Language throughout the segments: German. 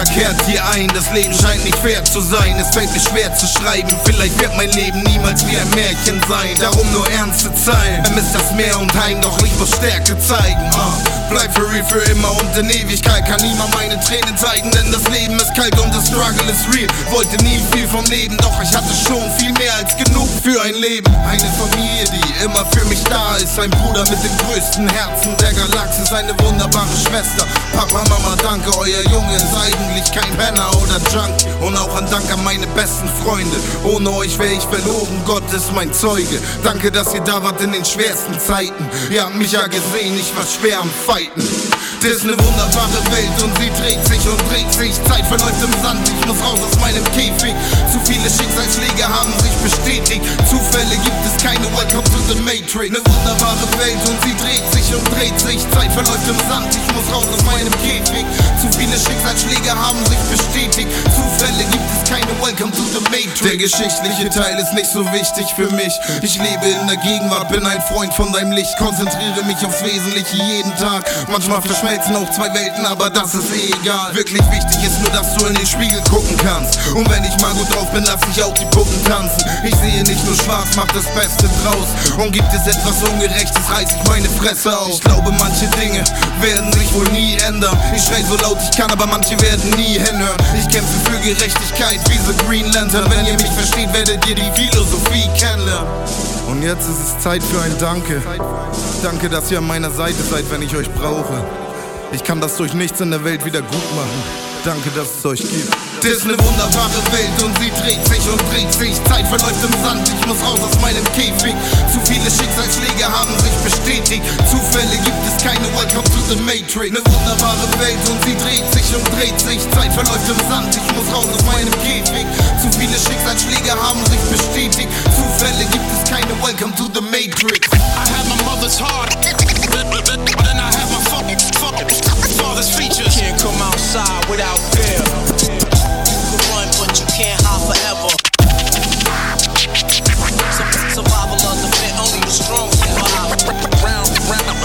Später kehrt ihr ein, das Leben scheint nicht fair zu sein. Es fällt mir schwer zu schreiben, vielleicht wird mein Leben niemals wie ein Märchen sein. Darum nur ernste Zeilen. Vermisst das Meer und Heim, doch ich muss Stärke zeigen. Uh, bleib für real für immer und in Ewigkeit kann niemand meine Tränen zeigen, denn das Leben ist kalt und das Struggle ist real. Wollte nie viel vom Leben, doch ich hatte schon viel mehr als genug für ein Leben. Eine Familie, die immer für mich da ist. Ein Bruder mit dem größten Herzen der Galaxis, eine wunderbare Schwester. Papa, Mama, danke, euer Junge ist eigentlich kein Penner oder Junk. Und auch ein Dank an meine besten Freunde. Ohne euch wäre ich verloren, Gott ist mein Zeuge. Danke, dass ihr da wart in den schwersten Zeiten. Ihr habt mich ja gesehen, ich war schwer am Fighten. Das ist eine wunderbare Welt und sie dreht sich und dreht sich. Zeit verläuft im Sand, ich muss raus aus meinem Käfig. Zu viele Schicksalsschläge haben sich bestätigt. Zufälle gibt es keine, welcome to the Matrix. Eine wunderbare Welt und sie dreht sich und dreht sich. Zeit verläuft im Sand, ich muss raus aus meinem Käfig. Zu viele Schicksalsschläge haben sich bestätigt. Keine, welcome to the Matrix. Der geschichtliche Teil ist nicht so wichtig für mich. Ich lebe in der Gegenwart, bin ein Freund von deinem Licht. Konzentriere mich aufs Wesentliche jeden Tag. Manchmal verschmelzen auf zwei Welten, aber das ist eh egal. Wirklich wichtig ist nur, dass du in den Spiegel gucken kannst. Und wenn ich mal gut drauf bin, lass ich auch die Puppen tanzen. Ich sehe nicht nur schwarz, mach das Beste draus. Und gibt es etwas Ungerechtes, reiß ich meine Fresse auf. Ich glaube, manche Dinge werden sich wohl nie ändern. Ich schrei so laut ich kann, aber manche werden nie hinhören. Ich kämpfe für Gerechtigkeit wie The Green Lantern. Wenn ihr mich versteht, werdet ihr die Philosophie kennenlernen. Und jetzt ist es Zeit für ein Danke. Danke, dass ihr an meiner Seite seid, wenn ich euch brauche. Ich kann das durch nichts in der Welt wieder gut machen. Danke, dass es euch gibt. Das ist eine wunderbare Welt und sie dreht sich und dreht sich. Zeit verläuft im Sand, ich muss raus aus meinem Käfig. Zu viele Schicksalsschläge haben sich bestätigt. Zufälle gibt es keine, welcome to the Matrix. Eine wunderbare Welt und sie dreht sich und dreht sich. Zeit verläuft im Sand, ich muss raus aus meinem Käfig. The Matrix. I have my mother's heart. Then I have my father's features. Can't come outside without fear. You can run, but you can't hide forever. Survival of the fit, only the strong survive. Round, round,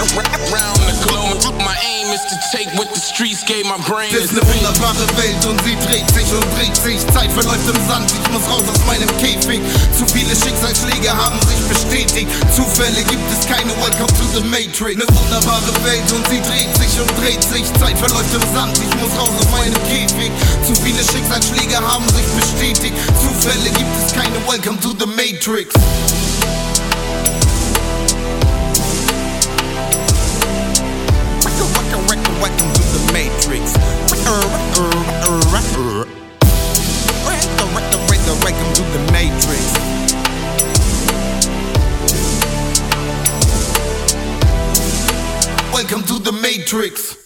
round the globe. My aim is to take what the streets gave my brain. Das ist eine wunderbare Welt und sie dreht sich und dreht sich. Zeit verläuft im Sand, ich muss raus aus meinem Käfig. Zu viele Schicksalsschläge haben sich bestätigt. Zufälle gibt es keine, welcome to the Matrix. Eine wunderbare Welt und sie dreht sich und dreht sich. Zeit verläuft im Sand, ich muss raus aus meinem Käfig. Zu viele Schicksalsschläge haben sich bestätigt. Zufälle gibt es keine, welcome to the Matrix. Welcome to the Matrix. Matrix.